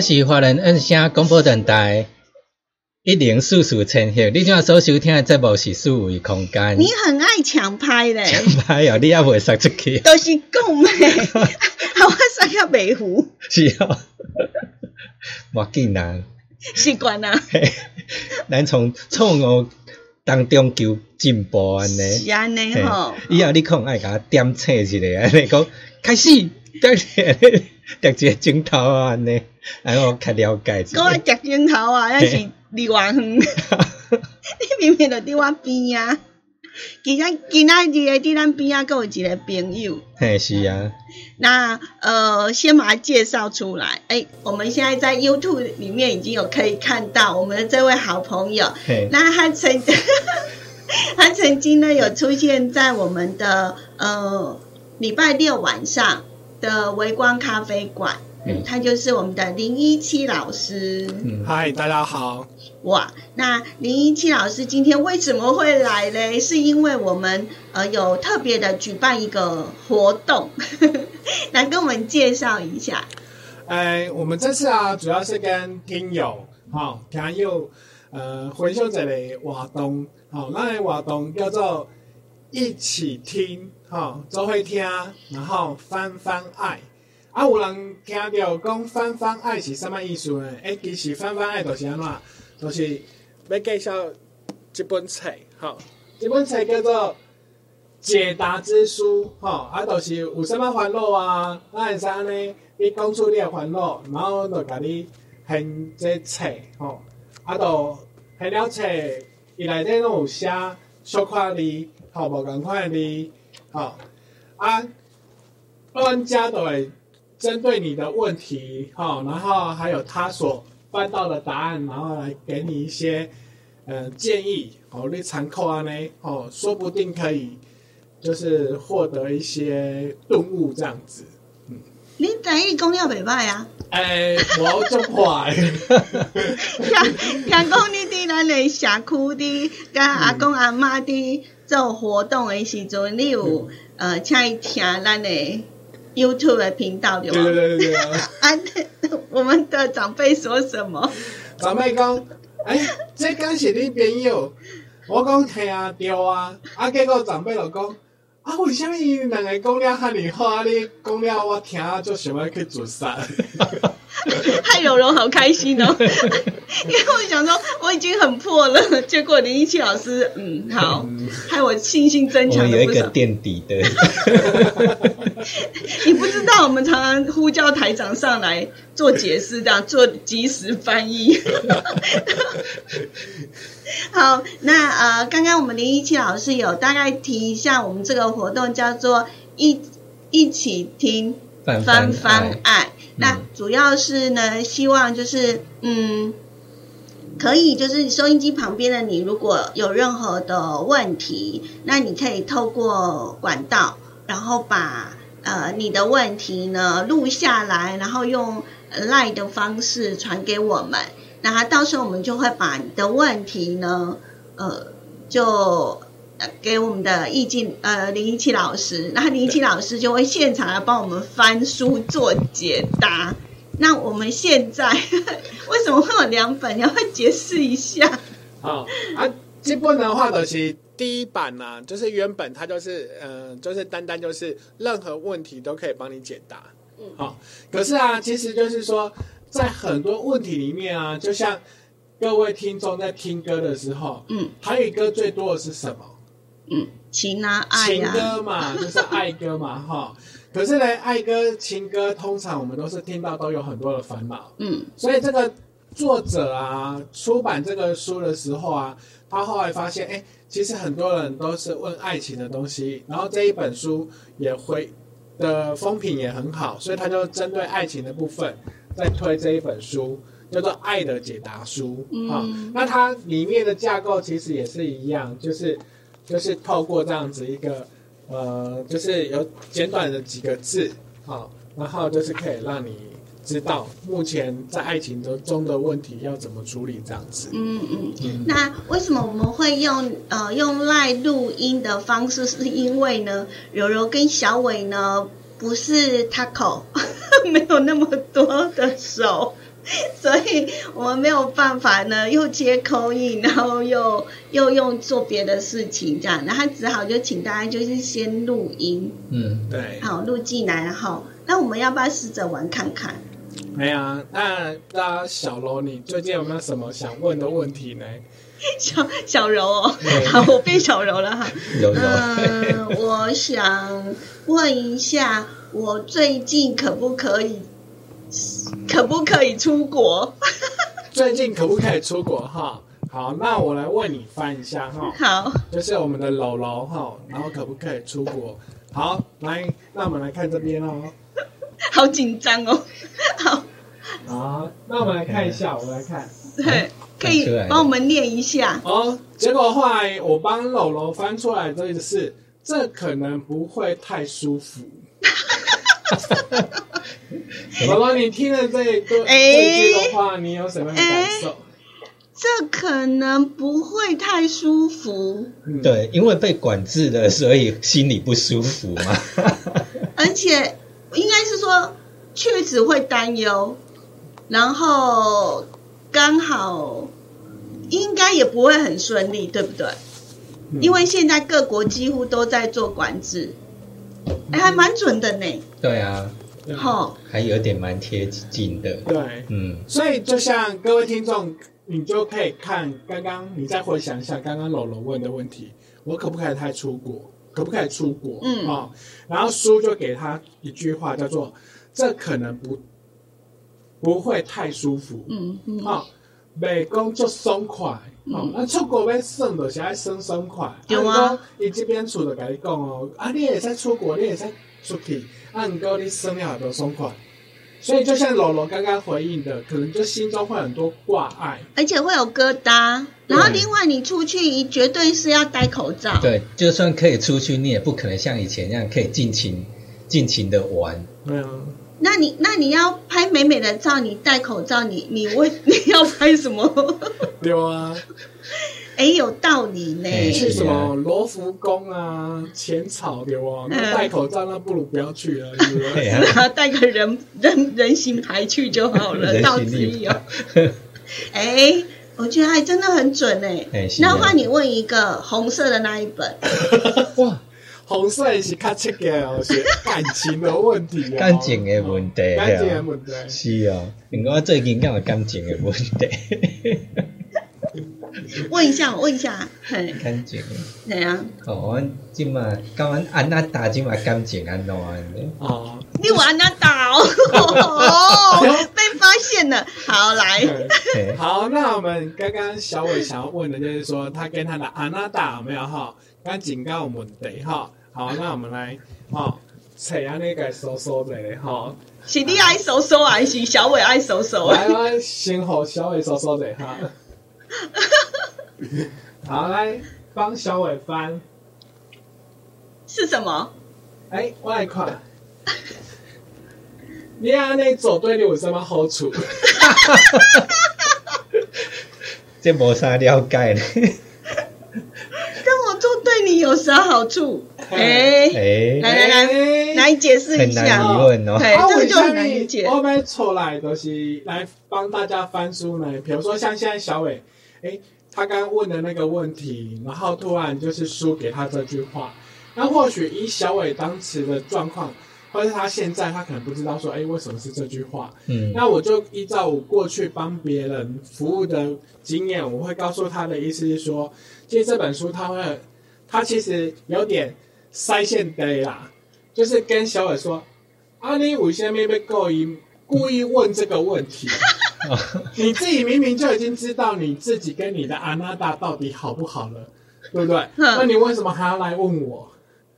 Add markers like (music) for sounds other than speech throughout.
这是华人恩声广播电台一零四四千赫，你今仔所收听的节目是四维空间。你很爱抢拍嘞，抢拍哦，你也袂塞出去。都是讲诶，好 (laughs) 我使较袂糊。是哦，无紧啦，习惯啦。咱从错误当中求进步安尼。是安尼吼。以后你可能爱甲我点醒一下，安尼讲开始，对对，一个镜头啊安尼。哎，我较了解。讲我夹镜头啊，(laughs) 那是离我远。(laughs) 你明明就伫我边啊！今仔今仔日诶，伫咱边啊，阁有一个朋友。嘿，是啊。那呃，先把他介绍出来。哎，我们现在在 YouTube 里面已经有可以看到我们的这位好朋友。那他曾 (laughs) 他曾经呢有出现在我们的呃礼拜六晚上的微光咖啡馆。嗯，他就是我们的林一七老师。嗯嗨，大家好。哇，那林一七老师今天为什么会来嘞？是因为我们呃有特别的举办一个活动，(laughs) 来跟我们介绍一下。哎，我们这次啊，主要是跟听友哈，听友呃分享一个活动，好，那个活动叫做一起听哈，都会听，然后翻翻爱。啊！有人听到讲翻翻爱是什么意思呢？诶，其实翻翻爱就是安怎？就是要介绍一本册，吼，一本册叫做《解答之书》，吼，啊，就是有什么烦恼啊，咱会使安尼，你讲出你的烦恼，然后就甲你献这册，吼，啊，就献了册，伊内底拢有写小块字，吼，无共款的字，吼，啊，专家都会。针对你的问题，哈，然后还有他所翻到的答案，然后来给你一些，呃，建议，哦，你参考啊呢，哦，说不定可以，就是获得一些顿悟这样子，嗯。你等于讲了袂歹啊？哎，我做坏。(laughs) 听听讲你伫咱的社区伫，甲阿公阿妈伫做活动的时阵，你有呃，请伊听咱的。YouTube 的频道对吗？对对对对 (laughs) 啊！(laughs) 我们的长辈说什么？长辈讲：“哎，这敢是你朋友？”我讲：“听啊，对啊。”啊，结果长辈就讲：“啊，为什么伊两个讲了哈尼好啊？你讲了我听啊，就想要去自杀。”害柔柔好开心哦，(laughs) 因为我想说我已经很破了，结果林一七老师，嗯，好，害我信心增强了有一个垫底的。(laughs) 你不知道，我们常常呼叫台长上来做解释，这样做及时翻译。(laughs) 好，那呃，刚刚我们林一七老师有大概提一下，我们这个活动叫做一一起听翻翻爱。那主要是呢，希望就是嗯，可以就是收音机旁边的你，如果有任何的问题，那你可以透过管道，然后把呃你的问题呢录下来，然后用赖的方式传给我们。那到时候我们就会把你的问题呢，呃，就给我们的易静呃林一七老师，那林一七老师就会现场来帮我们翻书做解答。那我们现在 (laughs) 为什么会有两本？你要解释一下。好啊，基本的话就是第一版呢，就是原本它就是呃，就是单单就是任何问题都可以帮你解答。嗯，好，可是啊，其实就是说。在很多问题里面啊，就像各位听众在听歌的时候，嗯，台语歌最多的是什么？嗯，情啊，爱情歌嘛，(laughs) 就是爱歌嘛，哈。可是呢，爱歌、情歌，通常我们都是听到都有很多的烦恼，嗯。所以这个作者啊，出版这个书的时候啊，他后来发现，哎，其实很多人都是问爱情的东西，然后这一本书也会的风评也很好，所以他就针对爱情的部分。在推这一本书，叫做《爱的解答书》啊。那它里面的架构其实也是一样，就是就是透过这样子一个呃，就是有简短的几个字哦，然后就是可以让你知道目前在爱情中中的问题要怎么处理这样子。嗯嗯。那为什么我们会用呃用赖录音的方式？是因为呢，柔柔跟小伟呢不是 taco。(laughs) 没有那么多的手，(laughs) 所以我们没有办法呢，又接口音，然后又又用做别的事情这样，然后只好就请大家就是先录音，嗯，对，好录进来，然后那我们要不要试着玩看看？没啊，那那小柔，你最近有没有什么想问的问题呢？(laughs) 小小柔哦，好，(laughs) 我变小柔了哈。嗯，我想问一下。我最近可不可以，可不可以出国？(laughs) 最近可不可以出国？哈，好，那我来问你翻一下哈。好，就是我们的楼楼哈，然后可不可以出国？好，来，那我们来看这边哦。(laughs) 好紧张哦。(laughs) 好。好，那我们来看一下，我来看。对，可以帮我们念一下。哦，结果后来我帮楼楼翻出来的是，这可能不会太舒服。(laughs) 宝宝，你听了这一段这句的话，你有什么感受？这可能不会太舒服。对，因为被管制了，所以心里不舒服嘛。(laughs) 而且应该是说，确实会担忧，然后刚好应该也不会很顺利，对不对？因为现在各国几乎都在做管制。哎，还蛮准的呢。对啊，好，还有点蛮贴近的。对，嗯，所以就像各位听众，你就可以看刚刚，你再回想一下刚刚楼楼问的问题：我可不可以太出国？可不可以出国？嗯啊，然后书就给他一句话，叫做“这可能不不会太舒服。”嗯嗯，好，美工就松快。哦，那出国要省就是爱省省快。对啊，伊这边厝就甲你讲哦，啊，你也使出国，你也使出去，啊，唔过你省了很多松快。所以就像罗罗刚刚回应的，可能就心中会很多挂碍，而且会有疙瘩。然后另外你出去绝对是要戴口罩。对，就算可以出去，你也不可能像以前那样可以尽情尽情的玩。对啊。那你那你要拍美美的照，你戴口罩，你你为 (laughs) 你要拍什么？(laughs) 对啊，哎，有道理呢。去什么罗浮宫啊、浅草对啊？那戴口罩那不如不要去了，(laughs) 是不带个人人人形牌去就好了，到此一游。哎，我觉得还真的很准哎。那换你问一个红色的那一本。哇，红色是较切个哦，是感情的问题哦。感情的问题，感情的问题是哦。因为我最近讲感情的问题。问一下，问一下，嘿，感情，对啊。哦，阮即马甲阮安娜达即马感情安怎安尼？哦，你有安娜打哦，(laughs) 被发现了。好，来。好，那我们刚刚小伟想要问的就是说，他跟他的安娜达有没有哈？刚警告我们的哈。好，那我们来哈，找安那个搜搜的哈。是你爱搜搜还是小伟爱搜搜？来，来，先和小伟搜搜的哈。(laughs) 好，来帮小伟翻，是什么？哎，外款。你安尼做对你有什么好处？(laughs) 这无啥了解呢。跟我做对你有啥好处？哎哎，来来来，来解释一下。很难疑问哦。这个就很难理解。我们出来都是来帮大家翻书呢。比如说像现在小伟。哎，他刚刚问的那个问题，然后突然就是输给他这句话，那或许以小伟当时的状况，或者他现在他可能不知道说，哎，为什么是这句话？嗯，那我就依照我过去帮别人服务的经验，我会告诉他的意思是说，其实这本书他会，他其实有点塞线的啦，就是跟小伟说，啊，你为什么被故意故意问这个问题？(laughs) 你自己明明就已经知道你自己跟你的阿娜达到底好不好了，对不对？那你为什么还要来问我？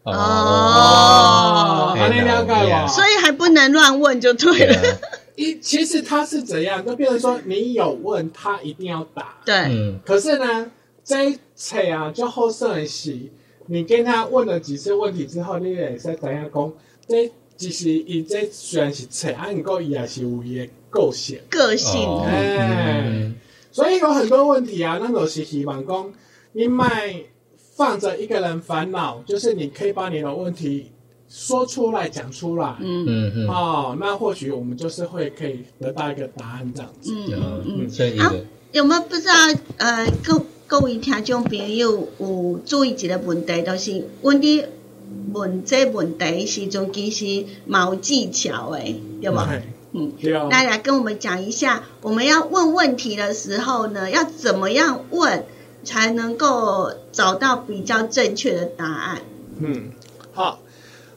哦，阿念了解我，所以还不能乱问就对了。(laughs) 一其实他是怎样，就变成说你有问他一定要答。对，可是呢，这一切啊，就后生喜，你跟他问了几次问题之后，你也是怎样讲？这其实伊这虽然是册，啊，不过伊也是有伊的。个性，个性，哎，所以有很多问题啊，那种是希望讲，你卖放着一个人烦恼，就是你可以把你的问题说出来，讲出来，嗯。嗯嗯，哦，那或许我们就是会可以得到一个答案这样子，嗯。嗯嗯，啊，有没有不知道？呃，各各位听众朋友有注意一个问题，就是问你问这问题时阵，其实冇技巧诶，对吧？嗯，大家跟我们讲一下，我们要问问题的时候呢，要怎么样问才能够找到比较正确的答案？嗯，好，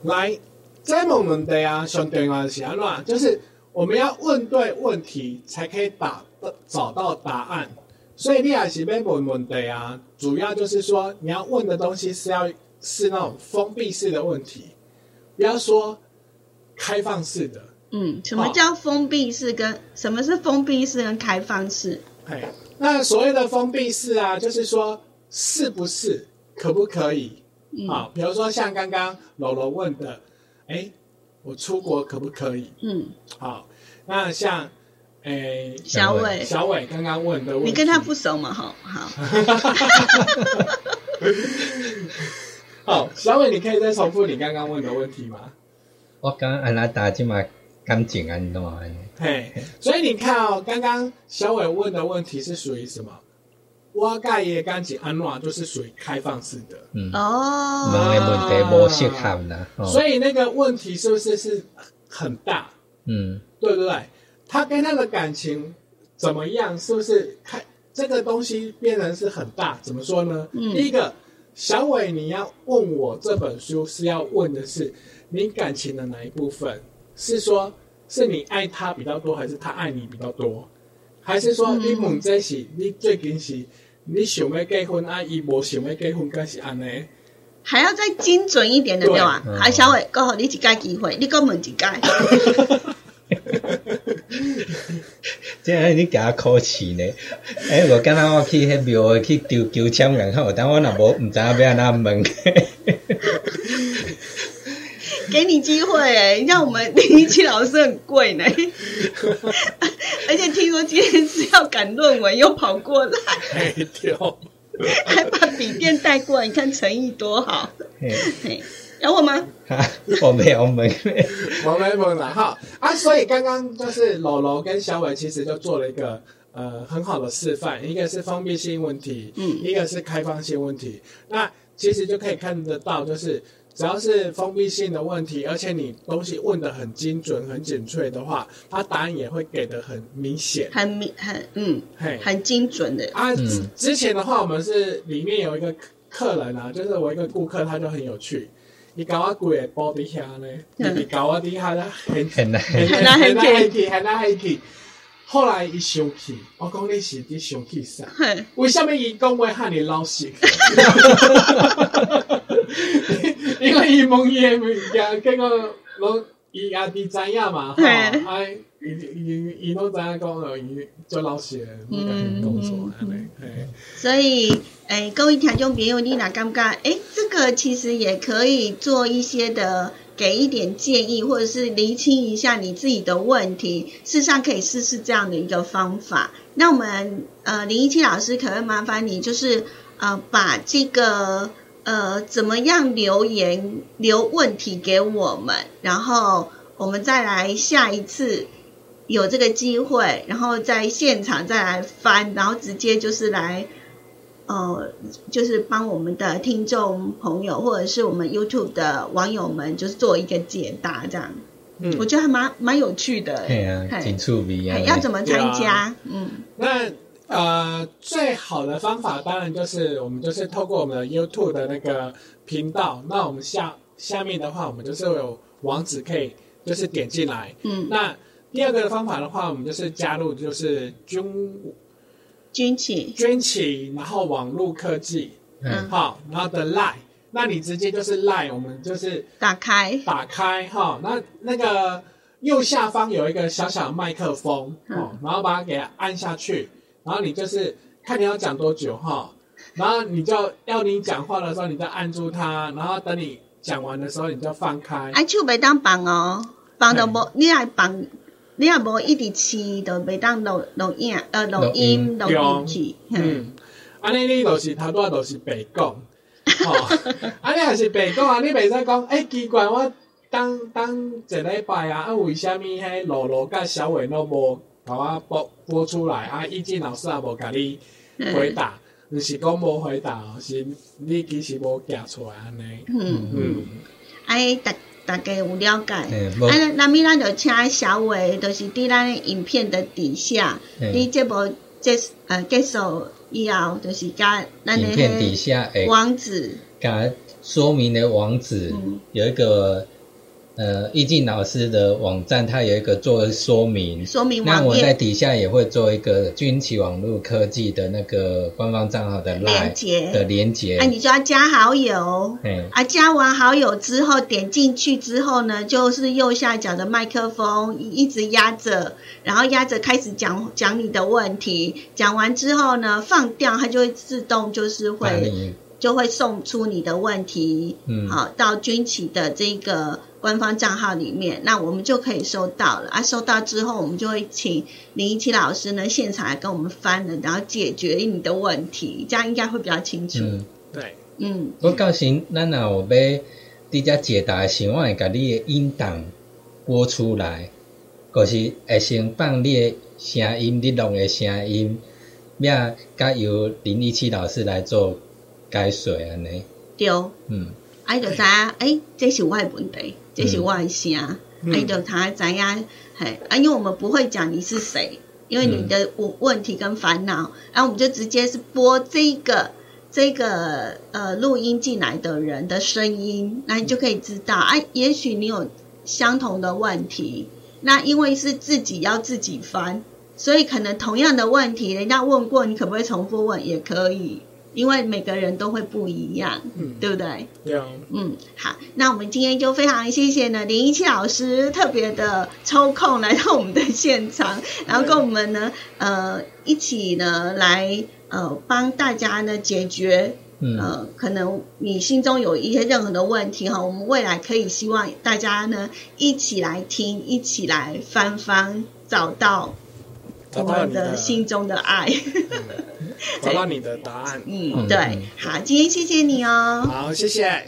来，这问问题啊，上电话是安怎？就是我们要问对问题，才可以打找到答案。所以你也是要问问题啊，主要就是说你要问的东西是要是那种封闭式的问题，不要说开放式的。嗯，什么叫封闭式？跟什么是封闭式跟开放式？哎，那所谓的封闭式啊，就是说是不是可不可以？好，比如说像刚刚柔柔问的，哎，我出国可不可以？嗯，好，那像哎小伟小伟刚刚问的问题，你跟他不熟嘛？好好。(laughs) 好，小伟，你可以再重复你刚刚问的问题吗？我刚按拉打进来。感情安怎？嘿，所以你看哦，刚刚小伟问的问题是属于什么？我盖也干净安暖，就是属于开放式的。嗯哦，问的问题无适合呢。所以那个问题是不是是很大？嗯，对不对？他跟他的感情怎么样？是不是看这个东西变成是很大？怎么说呢？嗯，第一个，小伟，你要问我这本书是要问的是你感情的哪一部分？是说，是你爱他比较多，还是他爱你比较多？还是说你问这是你最近是你想要结婚，啊，伊无想要结婚，该是安尼？还要再精准一点的对吧？啊，小伟，刚好你一届机会，你讲问一届。(laughs) (laughs) 这样你加考试呢？哎，我刚刚我去迄庙去丢丢签然后但我若无唔知影要安怎问。(laughs) 给你机会哎，像我们林一奇老师很贵呢，(laughs) 而且听说今天是要赶论文，又跑过来，还把笔电带过来，你看诚意多好。有我吗？(laughs) 我没有，我没，我没有了哈啊！所以刚刚就是楼楼跟小伟其实就做了一个呃很好的示范，一个是封闭性问题，嗯，一个是开放性问题。那其实就可以看得到，就是。只要是封闭性的问题，而且你东西问的很精准、很准确的话，它答案也会给的很明显，很明很嗯，很精准的啊。之前的话，我们是里面有一个客人啊，就是我一个顾客，他就很有趣，你搞我贵的包底下呢，你搞我底下啦，很很难很难很难很气很难很气。后来伊生气，我讲你是伫生气啥？为什么伊讲话喊你老实？因为伊问伊诶物件，结果拢伊也伫知影嘛，吼，哎，伊伊伊拢知影讲了，伊做老实，嗯，工作安尼，所以，诶，各位听众朋友，你若感觉，诶，这个其实也可以做一些的。给一点建议，或者是厘清一下你自己的问题，事实上可以试试这样的一个方法。那我们呃林一七老师，可以麻烦你就是呃把这个呃怎么样留言留问题给我们，然后我们再来下一次有这个机会，然后在现场再来翻，然后直接就是来。呃，就是帮我们的听众朋友，或者是我们 YouTube 的网友们，就是做一个解答，这样，嗯，我觉得还蛮蛮有趣的，对啊，挺出名啊。要怎么参加？嗯，那呃，最好的方法当然就是我们就是透过我们的 YouTube 的那个频道，那我们下下面的话，我们就是有网址可以就是点进来，嗯，那第二个方法的话，我们就是加入就是军。军企、军企，然后网络科技，嗯，好，然后的赖，那你直接就是赖，我们就是打开，打开，哈，那那个右下方有一个小小麦克风，哦，然后把它给按下去，然后你就是看你要讲多久，哈，然后你就要你讲话的时候，你就按住它，然后等你讲完的时候，你就放开。哎，手袂当放哦，放到无，你爱放。你也无一直饲，就袂当录录音，呃，录音录进去。嗯，安尼你就是头拄仔就是白讲，(laughs) 吼，安尼也是白讲啊！你袂使讲，诶，奇怪，我当当一礼拜啊，啊，为虾米迄露露甲小伟都无甲我播播出来啊？易静老师也无甲你回答，毋是讲无回答，是你其实无行出来安尼。嗯嗯，哎，大。大家有了解，啊，那咪咱就请小伟，就是伫咱影片的底下，你这部结呃结束以后，就是加咱影片底下网址，加说明的网址有一个。呃，易静老师的网站，它有一个做说明，说明那我在底下也会做一个军旗网络科技的那个官方账号的连接的连接。啊，你就要加好友，啊，加完好友之后，点进去之后呢，就是右下角的麦克风一直压着，然后压着开始讲讲你的问题，讲完之后呢，放掉，它就会自动就是会就会送出你的问题，嗯，好到军旗的这个。官方账号里面，那我们就可以收到了啊！收到之后，我们就会请林一奇老师呢现场来跟我们翻了，然后解决你的问题，这样应该会比较清楚。嗯，对，嗯。我到时咱若有要直接解答时，我会甲你的音档播出来，就是会先放你的声音，你录的声音，要甲由林一奇老师来做解说安尼。对，嗯，哎，就知影，哎，这是我的问题。这是外声，哎，就他知影，嘿，啊，因为我们不会讲你是谁，因为你的问问题跟烦恼，然后我们就直接是播这个这个呃录音进来的人的声音，那你就可以知道，啊，也许你有相同的问题，那因为是自己要自己翻，所以可能同样的问题，人家问过，你可不可以重复问？也可以。因为每个人都会不一样，嗯，对不对？对嗯，好，那我们今天就非常谢谢呢林一七老师特别的抽空来到我们的现场，然后跟我们呢呃一起呢来呃帮大家呢解决呃可能你心中有一些任何的问题哈，我们未来可以希望大家呢一起来听，一起来翻翻找到。我们的心中的爱，找到你的答案。嗯，对，好，今天谢谢你哦。好，谢谢。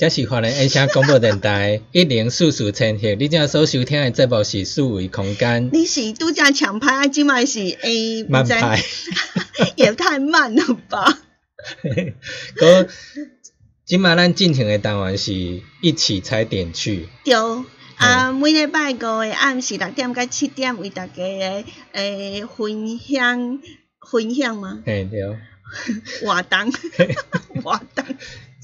这是华人 A 声广播电台一零四四千赫，你正所收听的节目是四维空间。你是拄则抢拍，啊，即卖是 A 慢拍，(laughs) 也太慢了吧？(laughs) 哥，即卖咱进行的单元是一起踩点去。对，啊，每礼拜五的暗时六点到七点，为大家诶分享分享吗？嘿，对。活动，(laughs) 活动，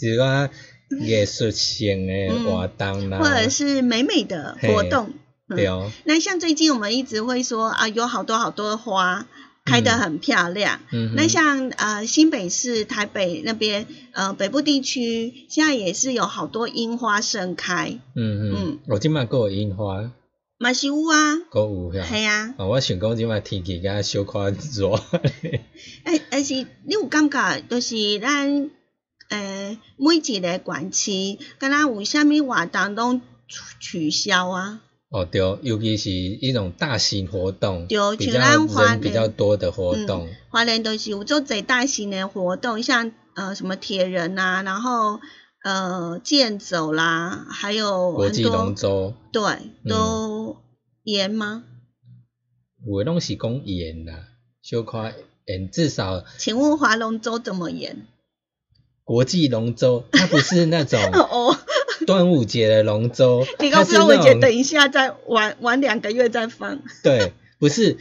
就啊。艺术性的活动啦，或者是美美的活动。对哦。那像最近我们一直会说啊，有好多好多花开得很漂亮。嗯。那像呃新北市、台北那边呃北部地区，现在也是有好多樱花盛开。嗯嗯。我今麦有樱花。嘛是有啊。够有吓。系啊。啊，我想讲今麦天气敢小可热。诶，(laughs) 但是你有感觉，就是咱。诶，每一个馆区，敢若有虾米活动拢取消啊？哦，对，尤其是一种大型活动，对，比较人比较多的活动。华联都是有做最大型的活动，像呃什么铁人啊，然后呃健走啦，还有国际龙舟，对，都严吗？有拢是讲严啦，小可严，至少。请问华龙舟怎么严？国际龙舟，它不是那种 (laughs) 端午节的龙舟，你告诉端午节等一下再玩玩两个月再放。对，不是，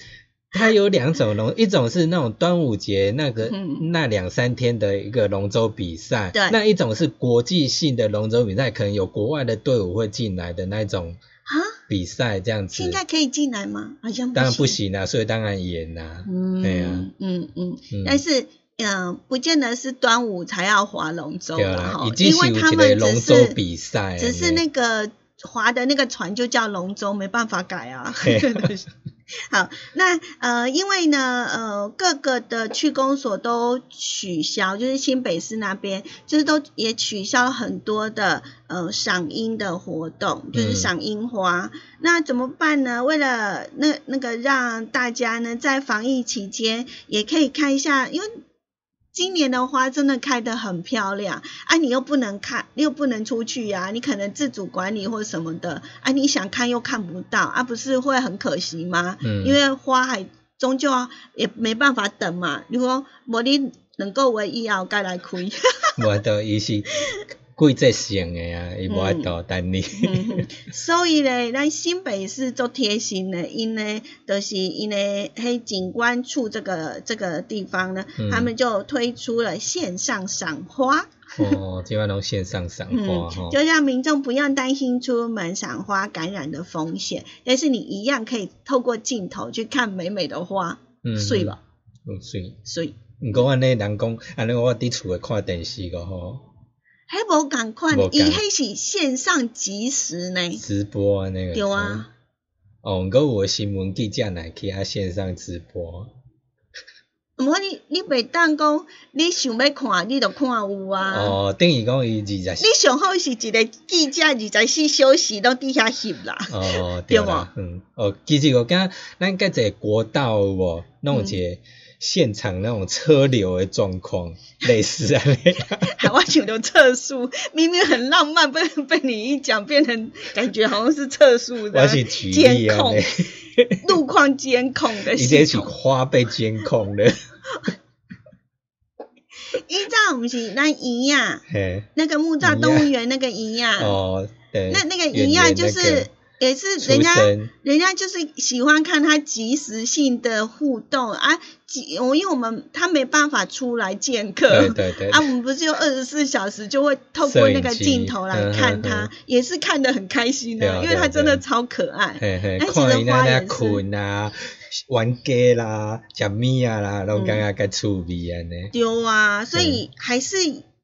它有两种龙，(laughs) 一种是那种端午节那个那两三天的一个龙舟比赛，对，那一种是国际性的龙舟比赛，可能有国外的队伍会进来的那种啊比赛这样子。现在可以进来吗？好像当然不行啊，所以当然严呐。嗯，对呀，嗯嗯，但是。嗯，不见得是端午才要划龙舟了哈，因为他们只是比赛只是那个划的那个船就叫龙舟，没办法改啊。(laughs) 好，那呃，因为呢，呃，各个的区公所都取消，就是新北市那边，就是都也取消很多的呃赏樱的活动，就是赏樱花。那怎么办呢？为了那那个让大家呢在防疫期间也可以看一下，因为。今年的花真的开得很漂亮，啊，你又不能看，又不能出去呀，你可能自主管理或什么的，啊，你想看又看不到，啊，不是会很可惜吗？嗯，因为花还终究也没办法等嘛，如果我你能够唯一要该来开，(laughs) 我的意思。贵在性的啊，伊无爱多等你。所以咧，咱新北市做贴心的，因呢，就是因呢，黑景观处这个这个地方呢，他们就推出了线上赏花。哦，今晚拢线上赏花哈，就让民众不用担心出门赏花感染的风险，但是你一样可以透过镜头去看美美的花，水吧？嗯，水水。毋过安尼人讲，安尼我伫厝诶看电视个吼。还无共款，伊迄是线上即时呢，直播啊那个。有啊。哦，佮有新闻记者来去啊线上直播。毋过你你袂当讲，你想要看，你就看有啊。哦，等于讲伊二十。你上好是一个记者，二十四小时都伫遐翕啦。哦，(laughs) 对无？嗯，哦，其实我感觉咱个个国道有无弄一个。现场那种车流的状况，(laughs) 类似啊，海外球流测速，明明很浪漫，被被你一讲，变成感觉好像是测速的监控，路况监控的，一些是花被监控的。依照不是那一样，那个木栅动物园那个一样，哦，对，那那个一样就是也是人家，人家就是喜欢看他即时性的互动啊。我因为我们他没办法出来见客，对对对，啊，我们不是有二十四小时就会透过那个镜头来看他，也是看得很开心的，因为他真的超可爱。看伊那那困啊，玩 g 啦，食米啊啦，拢感觉个趣味安尼。丢啊，所以还是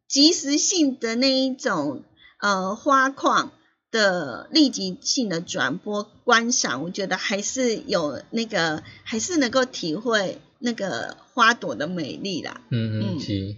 及时性的那一种呃花况。的立即性的转播观赏，我觉得还是有那个，还是能够体会那个花朵的美丽啦。嗯嗯，是。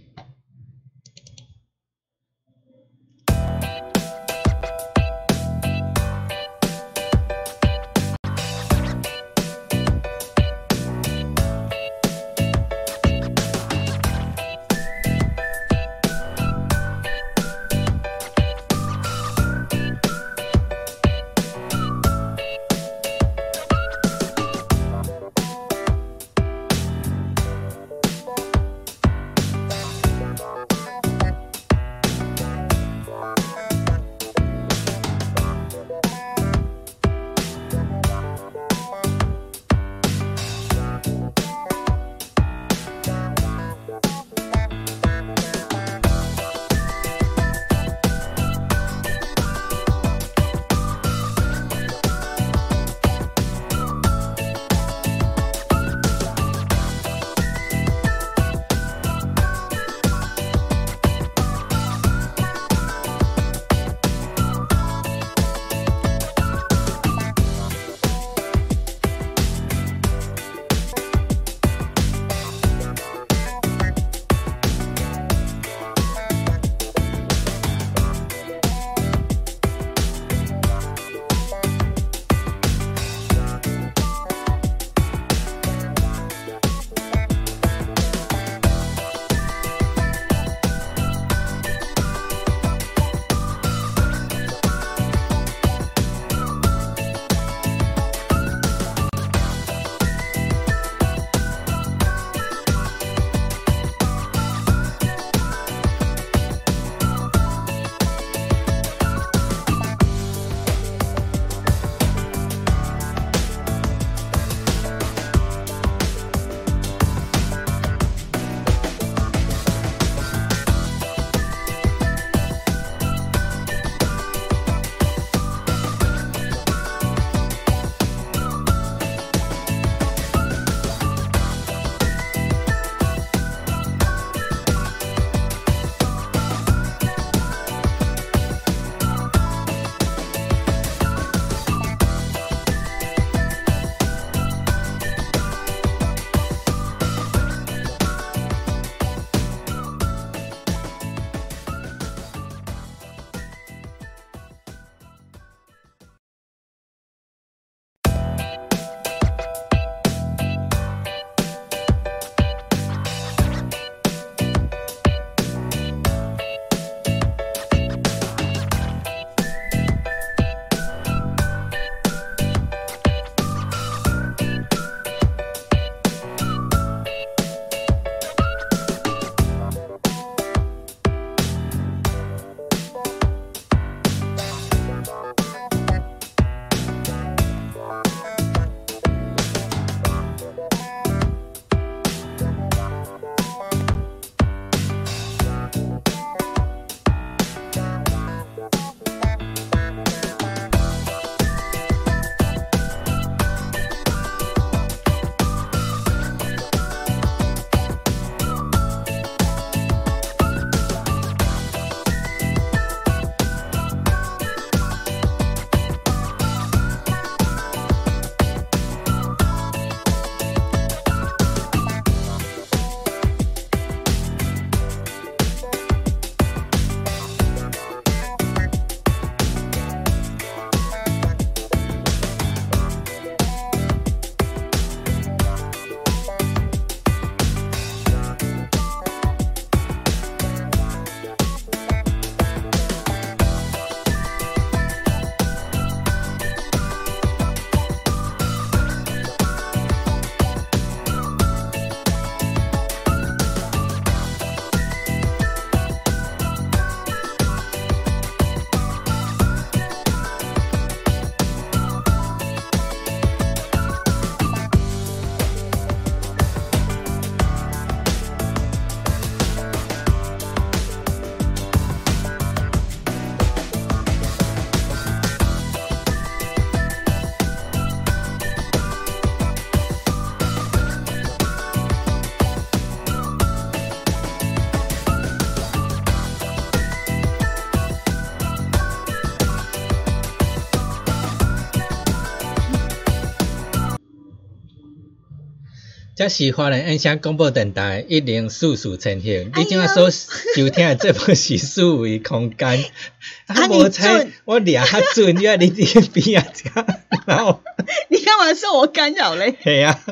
这是华人音响广播电台一零四四千赫，你今仔所收听的节目是数维空间。(laughs) 啊，无猜我俩较准，因为你伫边啊，然后 (laughs) 你干嘛受我干扰嘞？(laughs) 系啊，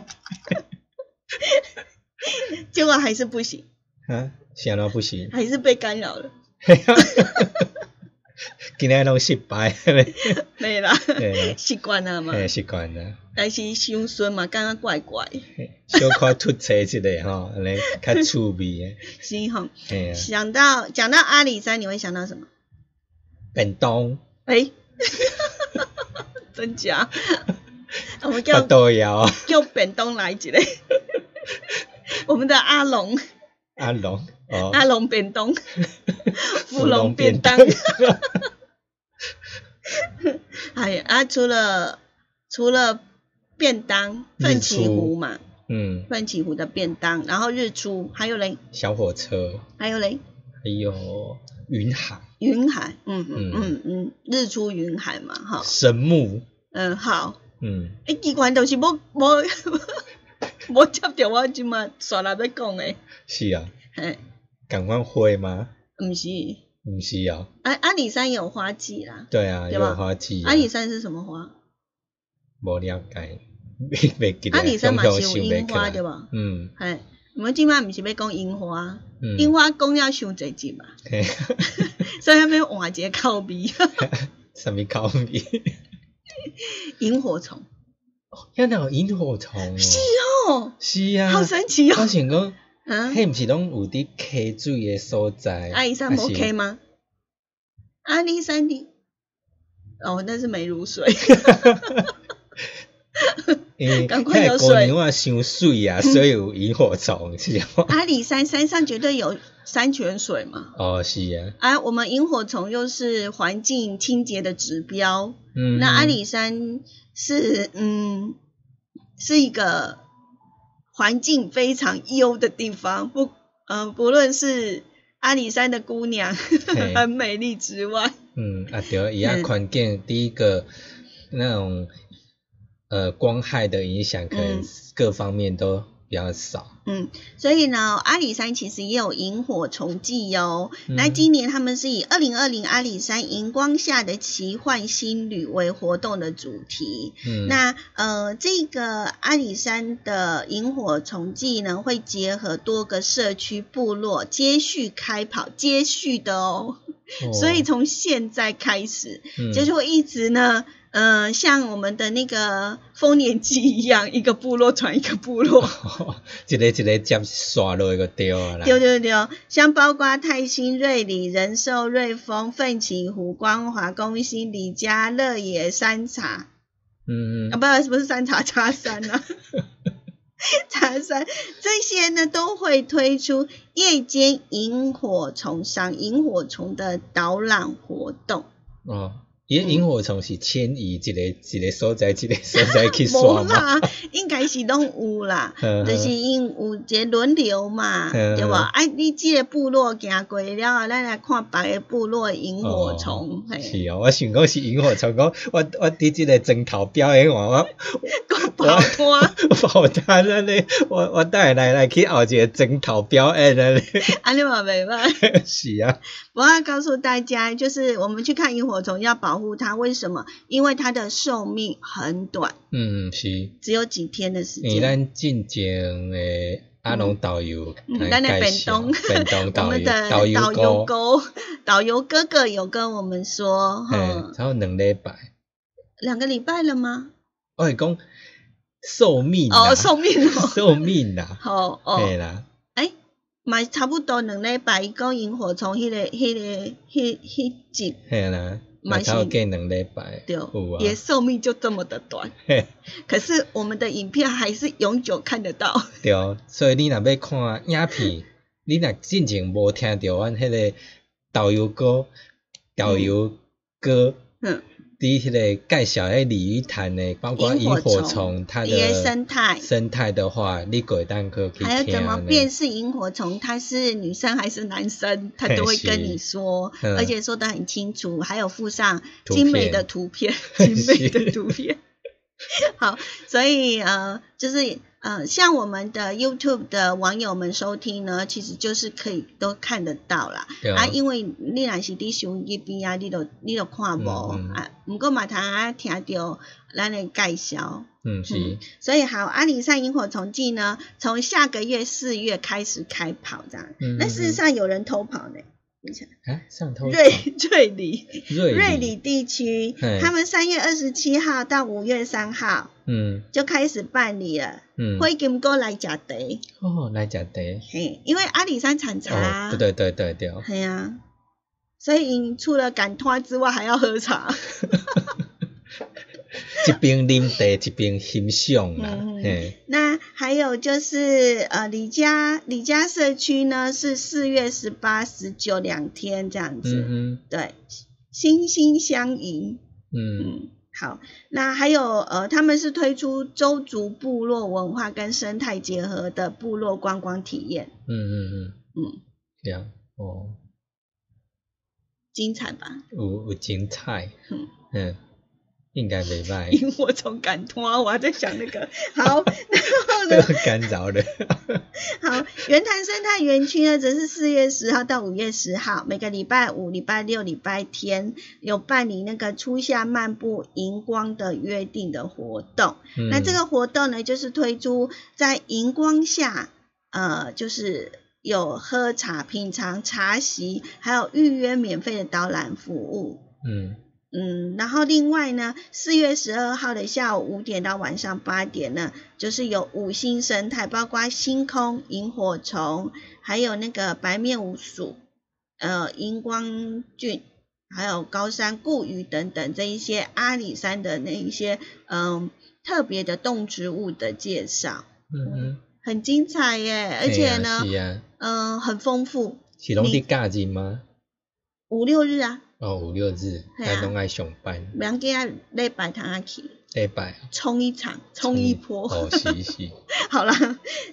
结果还是不行。啊，啥都不行，还是被干扰了。今日拢失败，(laughs) 没啦，习惯啊嘛，习惯啊。但是伤顺嘛，感觉怪怪。小可突出一个吼，(laughs) 安尼较趣味诶。是吼，想到讲到阿里山，你会想到什么？便当。哎，(laughs) 真假？我们叫叫便当来一个。我们的阿龙。阿龙。阿 (laughs) 龙便当，富龙便当，哎啊，除了除了便当，奋起湖嘛，嗯，奋起湖的便当，然后日出，还有嘞，小火车，还有嘞，还有云海，云海，嗯嗯。嗯嗯，日出云海嘛，哈，神木，嗯好，嗯，哎，机关都是无无无接到我即嘛刷来要讲诶，是啊，嘿。感官会吗？不是，不是啊。阿阿里山有花季啦。对啊，有花季。阿里山是什么花？无了解，(laughs) 未记得。阿里山嘛是有樱花对吧？嗯。嘿，我们今晚不是要讲樱花，樱花讲要上侪集嘛。(laughs) 所以要换一个口味。(laughs) 什么口味？萤火虫。要那萤火虫。是哦。是啊。好神奇哦。我想讲。迄毋是拢有伫溪水诶所在？阿里山无溪吗？阿里山的哦，那是没如水。(laughs) 赶快有水。话伤水啊，所以有萤火虫是吗？阿里山山上绝对有山泉水嘛？哦，是啊。啊，我们萤火虫又是环境清洁的指标。嗯。那阿里山是嗯，是一个。环境非常优的地方，不，嗯，不论是阿里山的姑娘 (laughs) 很美丽之外，嗯，啊对，伊啊环境第一个那种呃光害的影响，可能各方面都。比较少，嗯，所以呢，阿里山其实也有萤火虫季哟。那今年他们是以二零二零阿里山荧光下的奇幻新旅为活动的主题。嗯，那呃，这个阿里山的萤火虫季呢，会结合多个社区部落接续开跑，接续的哦。(laughs) 所以从现在开始，就是会一直呢。嗯，像我们的那个丰年祭一样，一个部落传一个部落，(laughs) 一个一个接刷落一个丢啊丢丢丢，像包括泰兴、瑞里、仁寿、瑞丰、奋起湖、光华、公兴、李家、乐野、山茶，嗯嗯，啊不，不是山茶，茶山啊，(laughs) 茶山这些呢都会推出夜间萤火虫赏萤火虫的导览活动。哦。伊萤火虫是迁移一个一个所在，一个所在 (laughs) 去刷嘛？应该是拢有啦，(laughs) 就是因有一个轮流嘛，对无？哎，你即个部落行过了后，咱来看别个部落萤火虫。是哦，我想讲是萤火虫，讲我我伫即个征头表演完，我我跑摊，跑摊安尼，我 (laughs) 我带来来去后一个征头表演安尼。安尼嘛袂歹。是啊。我要告诉大家，就是我们去看萤火虫要保护它，为什么？因为它的寿命很短。嗯，是。只有几天的时间。咱进前诶，阿龙导游来介绍。(laughs) 我们的导游哥，导游哥哥有跟我们说，哈，然后两礼拜。两个礼拜了吗？我是讲寿命哦，寿命哦，(laughs) 寿命 (laughs) 啦。好哦，对啦。嘛差不多两礼拜，伊讲萤火虫迄个、迄个、迄、迄集，系啦，嘛差不多两礼拜，对，也寿命就这么的短。可是我们的影片还是永久看得到。对，所以你若要看影片，(laughs) 你若进前无听到阮迄个导游歌、导游歌。嗯。第一个介绍诶鲤鱼潭的，包括萤火虫它的生态。生态的话，你鬼蛋可可以还有怎么辨识萤火虫它是女生还是男生，(laughs) 他都会跟你说，而且说的很清楚，还有附上精美的图片，精美的图片。(laughs) 好，所以呃，就是呃，像我们的 YouTube 的网友们收听呢，其实就是可以都看得到啦。啊，因为你若是伫手机边啊，你都你都看无啊。毋过嘛，通啊听到咱的介绍。嗯，是。所以好，阿里山萤火虫季呢，从下个月四月开始开跑，这样。嗯。那事实上有人偷跑呢。啊，上头瑞 (laughs) 瑞里瑞里地区，他们三月二十七号到五月三号，嗯，就开始办理了，嗯，会金哥来假茶，哦，来假茶，嘿，因为阿里山产茶，对对对对对，系啊，所以除了赶拖之外，还要喝茶。(laughs) 一边啉茶，一边欣赏啦。那还有就是呃，李家李家社区呢是四月十八、十九两天这样子。嗯对，心心相印。嗯。好，那还有呃，他们是推出周族部落文化跟生态结合的部落观光体验。嗯嗯嗯。嗯。这样哦。精彩吧？有有精彩。嗯。嗯。应该没卖。萤火虫赶拖，我还在想那个。(laughs) 好，(laughs) 然后呢？干着的。(laughs) 好，圆潭生态园区呢，则是四月十号到五月十号，每个礼拜五、礼拜六、礼拜天有办理那个初夏漫步荧光的约定的活动。那这个活动呢，就是推出在荧光下，呃，就是有喝茶、品尝茶席，还有预约免费的导览服务。嗯。嗯，然后另外呢，四月十二号的下午五点到晚上八点呢，就是有五星生态，包括星空、萤火虫，还有那个白面鼯鼠，呃，荧光菌，还有高山固鱼等等这一些阿里山的那一些嗯特别的动植物的介绍，嗯嗯，很精彩耶，而且呢，嗯，很丰富。是拢伫假日吗？五六日啊。哦，五六日，还拢爱上班。两记啊，礼拜堂啊去。礼拜。冲一场，冲一波。哦，是是。(laughs) 好了，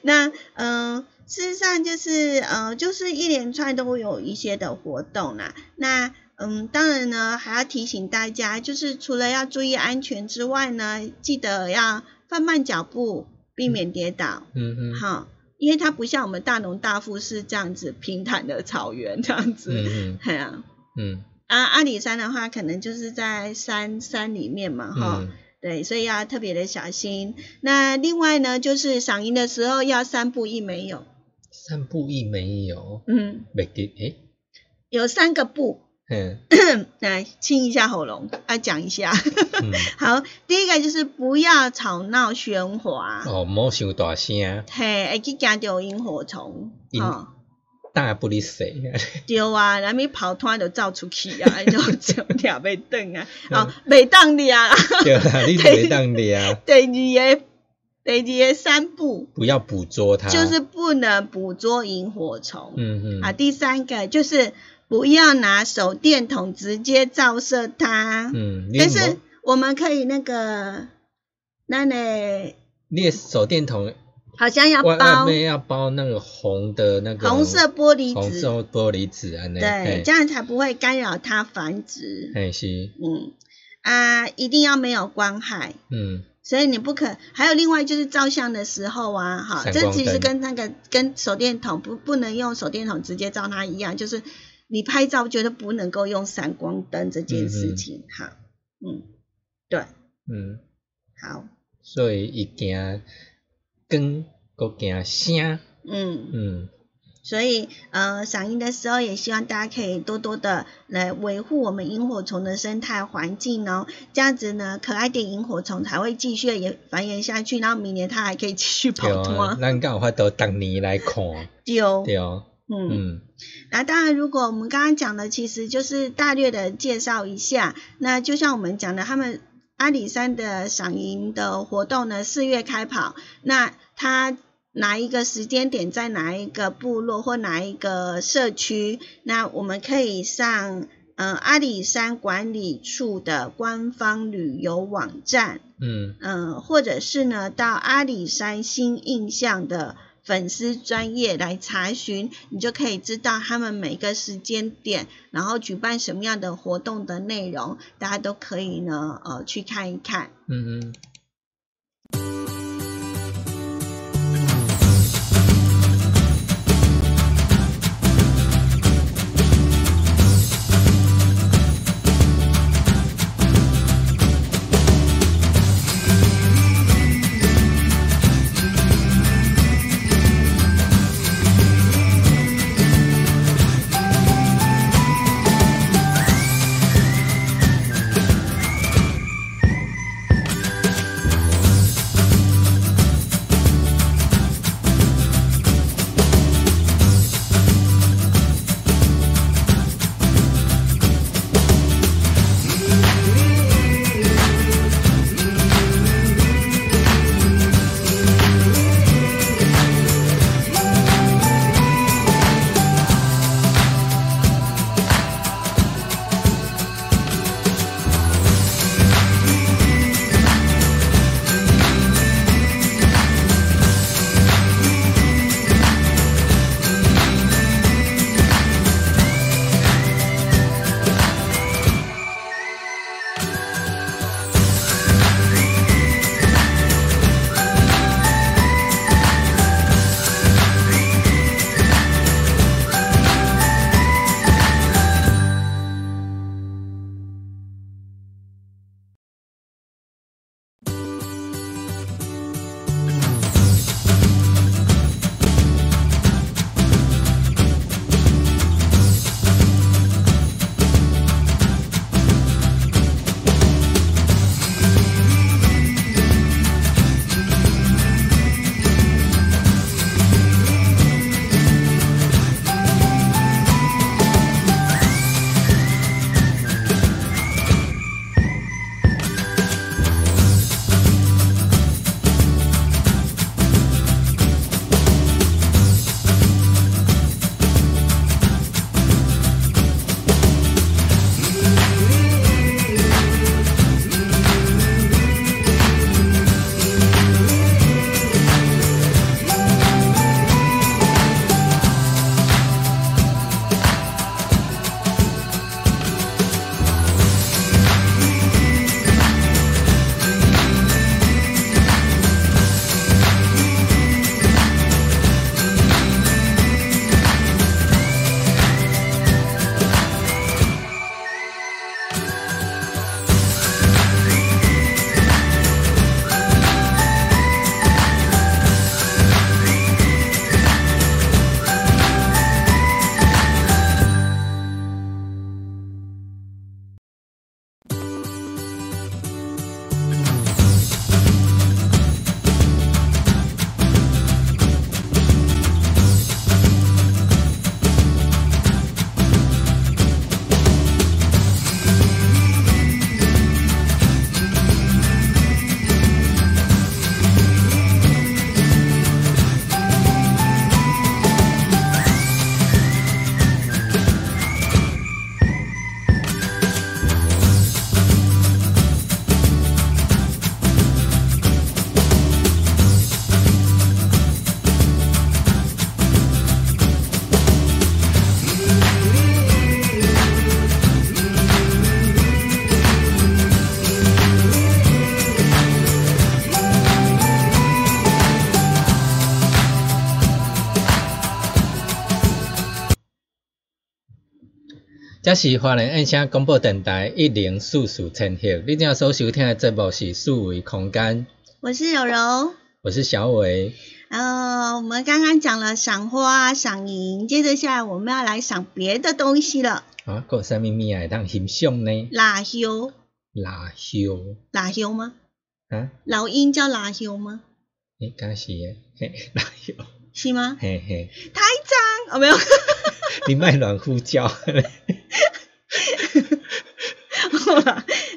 那嗯，事实上就是呃，就是一连串都会有一些的活动啦。那嗯，当然呢，还要提醒大家，就是除了要注意安全之外呢，记得要放慢脚步，避免跌倒。嗯嗯。好，因为它不像我们大农大富是这样子平坦的草原这样子。嗯嗯。对啊。嗯。啊，阿里山的话，可能就是在山山里面嘛，哈，对，所以要特别的小心。那另外呢，就是赏樱的时候要三步一没有。三步一没有。嗯。没得诶。有三个步。嗯。(coughs) 来清一下喉咙，啊，讲一下。(laughs) 好，第一个就是不要吵闹喧哗。哦，莫想大声。嘿，会去惊到萤火虫。哦。大不离谁？对啊，那咪跑团就走出去啊，(laughs) 就就俩被瞪啊，哦，袂当的啊。对啊，你袂当的啊。(laughs) 第二个，第二个三步，不要捕捉它，就是不能捕捉萤火虫。嗯嗯。啊，第三个就是不要拿手电筒直接照射它。嗯。但是我们可以那个，那呢？你手电筒。好像要包外面要包那个红的那个红色玻璃纸，红色玻璃纸啊，那对，这样才不会干扰它繁殖。哎是，嗯。啊，一定要没有光害，嗯，所以你不可。还有另外就是照相的时候啊，哈，这其实跟那个跟手电筒不不能用手电筒直接照它一样，就是你拍照绝对不能够用闪光灯这件事情，哈，嗯，对，嗯，好，所以一定。跟个惊声，嗯。嗯，所以呃，赏樱的时候也希望大家可以多多的来维护我们萤火虫的生态环境哦，这样子呢，可爱的萤火虫才会继续也繁衍下去，然后明年它还可以继续跑脱。那刚好话都当年来看，对哦，对哦，嗯。嗯，那当然，如果我们刚刚讲的其实就是大略的介绍一下，那就像我们讲的，他们。阿里山的赏萤的活动呢，四月开跑。那它哪一个时间点在哪一个部落或哪一个社区？那我们可以上嗯阿里山管理处的官方旅游网站，嗯嗯，或者是呢到阿里山新印象的。粉丝专业来查询，你就可以知道他们每个时间点，然后举办什么样的活动的内容，大家都可以呢，呃，去看一看。嗯嗯。这是华人印象广播电台一零四四千赫，你正所收听的节目是数维空间。我是柔柔，我是小伟。呃，我们刚刚讲了赏花、赏银，接着下来我们要来赏别的东西了。啊，有啥物物会当欣赏呢？蜡烛。蜡烛。蜡烛吗？啊？老鹰叫蜡烛吗？诶，敢是诶，嘿，蜡烛。是吗？嘿嘿。太脏，哦没有。(laughs) 你卖卵呼叫。(laughs)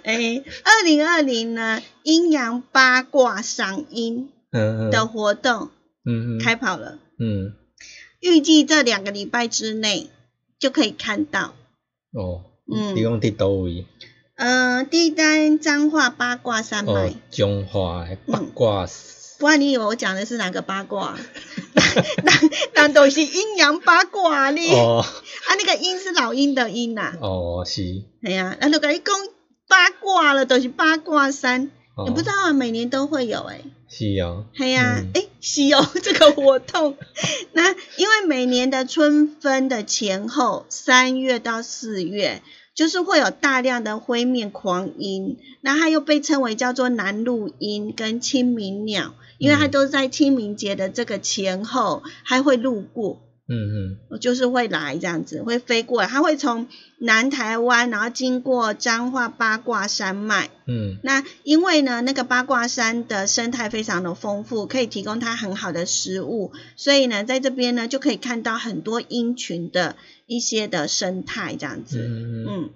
哎，二零二零呢，阴阳八卦赏樱的活动，嗯，开跑了，嗯，预计这两个礼拜之内就可以看到。哦，嗯，你讲伫倒位？嗯，第一单彰化八卦山脉。彰化八卦。不然你以为我讲的是哪个八卦？那那都是阴阳八卦呢。哦。啊，那个阴是老鹰的鹰呐。哦，是。哎呀，那就跟你讲八卦了，都是八卦山。你不知道啊，每年都会有哎。是哦。哎呀，哎，是哦，(laughs) 这个活动。(laughs) 那因为每年的春分的前后，三月到四月。就是会有大量的灰面狂鹰，那它又被称为叫做南陆鹰跟清明鸟，因为它都在清明节的这个前后，还会路过，嗯嗯，就是会来这样子，会飞过来，它会从南台湾，然后经过彰化八卦山脉，嗯，那因为呢，那个八卦山的生态非常的丰富，可以提供它很好的食物，所以呢，在这边呢就可以看到很多鹰群的。一些的生态这样子，嗯嗯，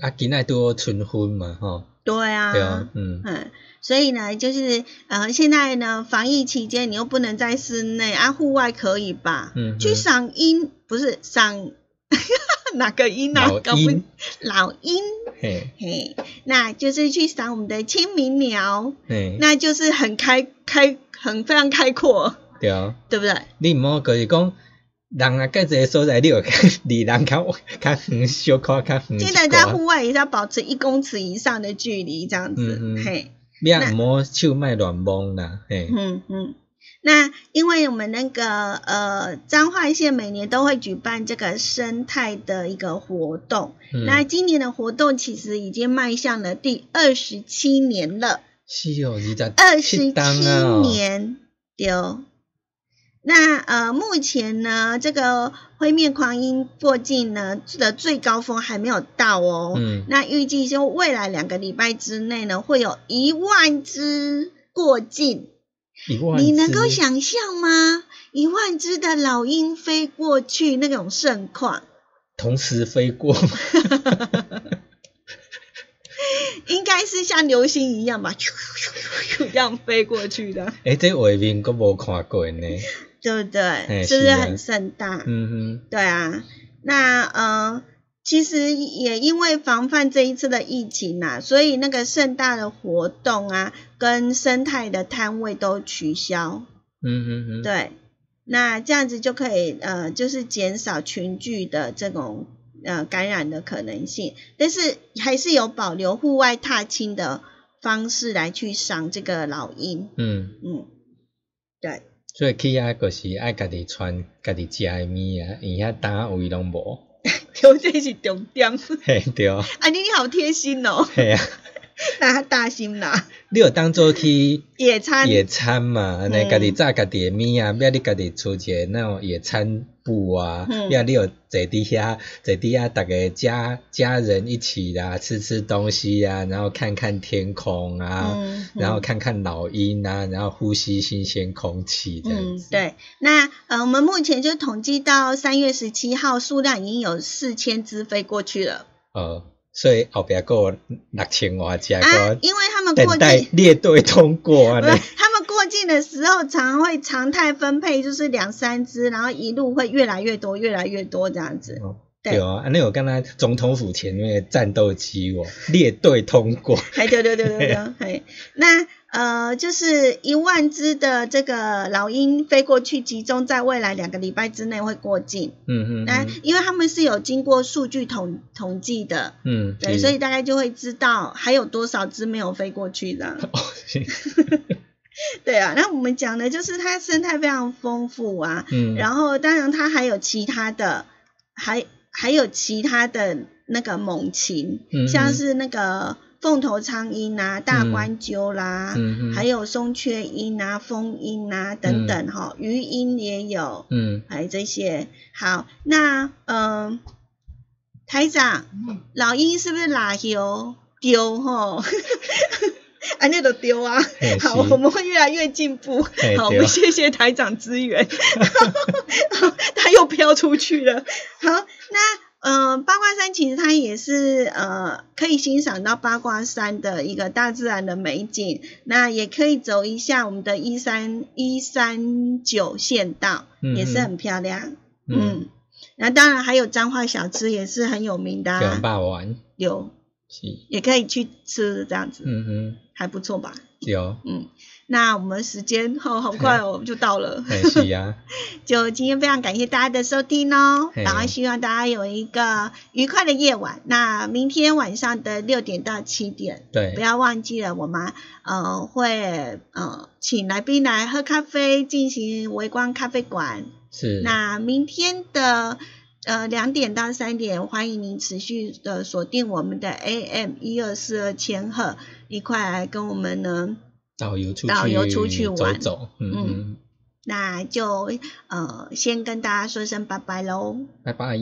啊，今仔都春分嘛，吼，对啊，对啊，嗯。嗯，所以呢，就是呃，现在呢，防疫期间你又不能在室内啊，户外可以吧？嗯，去赏樱不是赏 (laughs) 哪个樱啊？老鹰，老鹰，嘿。嘿，那就是去赏我们的清明鸟，嘿，那就是很开开，很非常开阔，对啊，对不对？你唔好就是讲。人啊，介这个所在，你有 (laughs) 离人较较远，小可较远。记得在户外也是要保持一公尺以上的距离，这样子。嘿，你啊，莫手卖乱摸啦，嘿。嗯嗯。那因为我们那个呃彰化县每年都会举办这个生态的一个活动，那今年的活动其实已经迈向了第二十七年了。是哦，二十七年，对。那呃，目前呢，这个灰面狂鹰过境呢的最高峰还没有到哦。嗯。那预计就未来两个礼拜之内呢，会有一万只过境。一万你能够想象吗？一万只的老鹰飞过去那种盛况。同时飞过。(laughs) 应该是像流星一样吧，咻咻咻咻这样飞过去的。哎，这画面我无看过呢。对不对？是不是很盛大？嗯哼，对啊。那呃，其实也因为防范这一次的疫情啊，所以那个盛大的活动啊，跟生态的摊位都取消。嗯哼哼。对，那这样子就可以呃，就是减少群聚的这种呃感染的可能性。但是还是有保留户外踏青的方式来去赏这个老鹰。嗯嗯，对。所以去遐就是爱家己穿家己食诶物啊，伊遐单位拢无。(laughs) 对，这是重点。嘿，对。啊，你你好贴心哦。嘿啊。(laughs) 那大心啦。你有当做去野餐？野餐嘛，安尼家己炸家己诶物啊，要你家己出个那种野餐。布啊，要你有在底下，在底下大家家家人一起啦，吃吃东西啊，然后看看天空啊，然后看看老鹰啊，然后呼吸新鲜空气这样子。对，那呃，我们目前就统计到三月十七号，数量已经有四千只飞过去了。呃，所以后边过六千瓦加个，因为他们过境列队通过啊。他们过境的时候，常会常态分配，就是两三只，然后一路会越来越多，越来越多这样子。对啊，那我刚才总统府前面战斗机哦，列队通过。哎，对对对对对，哎，(laughs) 那呃，就是一万只的这个老鹰飞过去，集中在未来两个礼拜之内会过境。嗯嗯。那因为他们是有经过数据统统计的，嗯，对，所以大概就会知道还有多少只没有飞过去的。(laughs) 对啊，那我们讲的就是它生态非常丰富啊，嗯，然后当然它还有其他的，还还有其他的那个猛禽，嗯像是那个凤头苍鹰啊、大冠鸠啦，还有松雀鹰啊、蜂鹰啊等等哈，鱼鹰也有，嗯，还有这些。好，那嗯、呃台长，老鹰是不是拉丢丢吼？(laughs) 啊，那个丢啊！好，我们会越来越进步。好，我们谢谢台长支援。(laughs) 他又飘出去了。好，那呃，八卦山其实它也是呃可以欣赏到八卦山的一个大自然的美景，那也可以走一下我们的一三一三九县道，嗯也是很漂亮。嗯，嗯，那当然还有彰化小吃也是很有名的、跟啊，有是，也可以去吃这样子，嗯哼，还不错吧？有，嗯，那我们时间哦好快哦，就到了。嘿是啊，(laughs) 就今天非常感谢大家的收听哦，嘿然后希望大家有一个愉快的夜晚。那明天晚上的六点到七点，对不，要忘记了，我们呃会呃请来宾来喝咖啡，进行围光咖啡馆。是，那明天的呃两点到三点，欢迎您持续的锁定我们的 AM 一二四二千赫，一块来跟我们呢。导游出去走走，嗯嗯，那就呃，先跟大家说声拜拜喽，拜拜。